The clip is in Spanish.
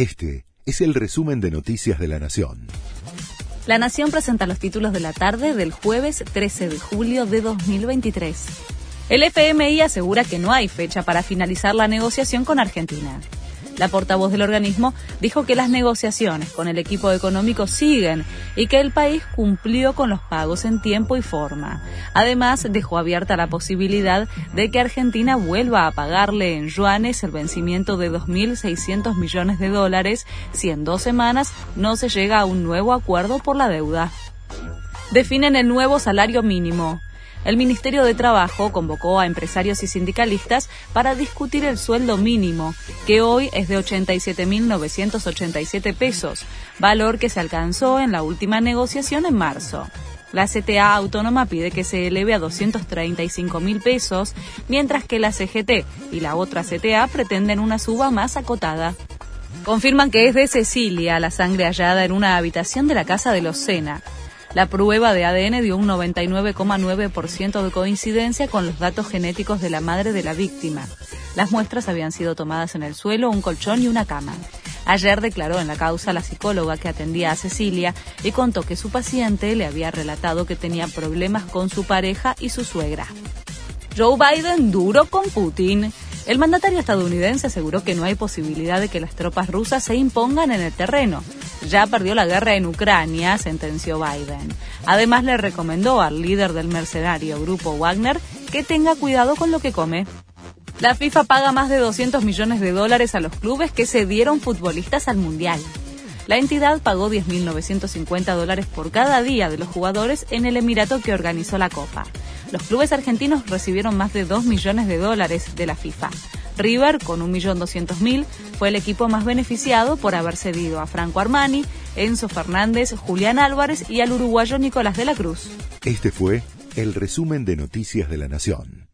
Este es el resumen de Noticias de la Nación. La Nación presenta los títulos de la tarde del jueves 13 de julio de 2023. El FMI asegura que no hay fecha para finalizar la negociación con Argentina. La portavoz del organismo dijo que las negociaciones con el equipo económico siguen y que el país cumplió con los pagos en tiempo y forma. Además, dejó abierta la posibilidad de que Argentina vuelva a pagarle en yuanes el vencimiento de 2.600 millones de dólares si en dos semanas no se llega a un nuevo acuerdo por la deuda. Definen el nuevo salario mínimo el Ministerio de Trabajo convocó a empresarios y sindicalistas para discutir el sueldo mínimo, que hoy es de 87.987 pesos, valor que se alcanzó en la última negociación en marzo. La CTA autónoma pide que se eleve a 235 mil pesos, mientras que la CGT y la otra CTA pretenden una suba más acotada. Confirman que es de Cecilia la sangre hallada en una habitación de la casa de los Sena. La prueba de ADN dio un 99,9% de coincidencia con los datos genéticos de la madre de la víctima. Las muestras habían sido tomadas en el suelo, un colchón y una cama. Ayer declaró en la causa la psicóloga que atendía a Cecilia y contó que su paciente le había relatado que tenía problemas con su pareja y su suegra. Joe Biden duro con Putin. El mandatario estadounidense aseguró que no hay posibilidad de que las tropas rusas se impongan en el terreno ya perdió la guerra en Ucrania, sentenció Biden. Además le recomendó al líder del mercenario grupo Wagner que tenga cuidado con lo que come. La FIFA paga más de 200 millones de dólares a los clubes que se dieron futbolistas al Mundial. La entidad pagó 10.950 dólares por cada día de los jugadores en el Emirato que organizó la Copa. Los clubes argentinos recibieron más de 2 millones de dólares de la FIFA. River, con 1.200.000, fue el equipo más beneficiado por haber cedido a Franco Armani, Enzo Fernández, Julián Álvarez y al uruguayo Nicolás de la Cruz. Este fue el resumen de Noticias de la Nación.